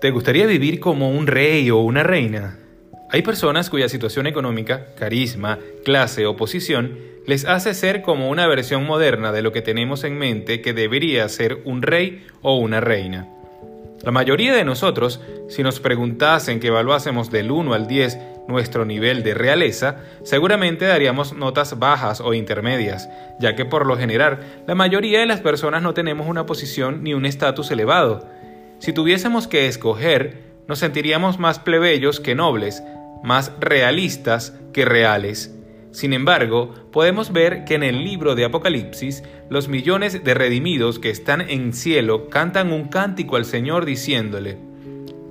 ¿Te gustaría vivir como un rey o una reina? Hay personas cuya situación económica, carisma, clase o posición les hace ser como una versión moderna de lo que tenemos en mente que debería ser un rey o una reina. La mayoría de nosotros, si nos preguntasen que evaluásemos del 1 al 10 nuestro nivel de realeza, seguramente daríamos notas bajas o intermedias, ya que por lo general la mayoría de las personas no tenemos una posición ni un estatus elevado. Si tuviésemos que escoger, nos sentiríamos más plebeyos que nobles, más realistas que reales. Sin embargo, podemos ver que en el libro de Apocalipsis, los millones de redimidos que están en cielo cantan un cántico al Señor diciéndole,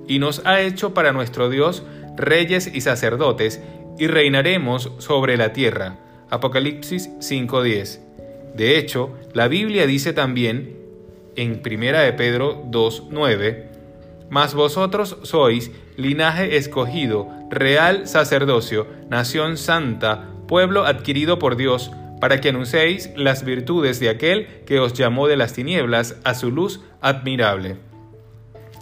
y nos ha hecho para nuestro Dios reyes y sacerdotes, y reinaremos sobre la tierra. Apocalipsis 5.10. De hecho, la Biblia dice también, en 1 de Pedro 2.9, Mas vosotros sois linaje escogido, real sacerdocio, nación santa, pueblo adquirido por Dios, para que anunciéis las virtudes de aquel que os llamó de las tinieblas a su luz admirable.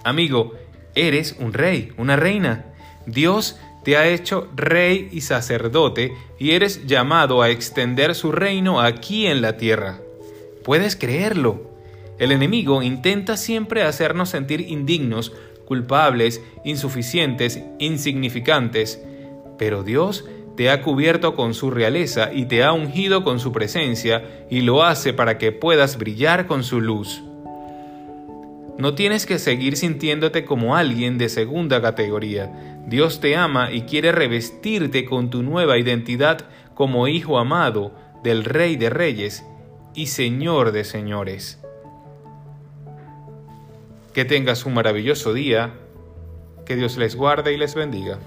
Amigo, eres un rey, una reina. Dios te ha hecho rey y sacerdote y eres llamado a extender su reino aquí en la tierra. Puedes creerlo. El enemigo intenta siempre hacernos sentir indignos, culpables, insuficientes, insignificantes, pero Dios te ha cubierto con su realeza y te ha ungido con su presencia y lo hace para que puedas brillar con su luz. No tienes que seguir sintiéndote como alguien de segunda categoría. Dios te ama y quiere revestirte con tu nueva identidad como hijo amado del Rey de Reyes y Señor de Señores. Que tengas un maravilloso día, que Dios les guarde y les bendiga.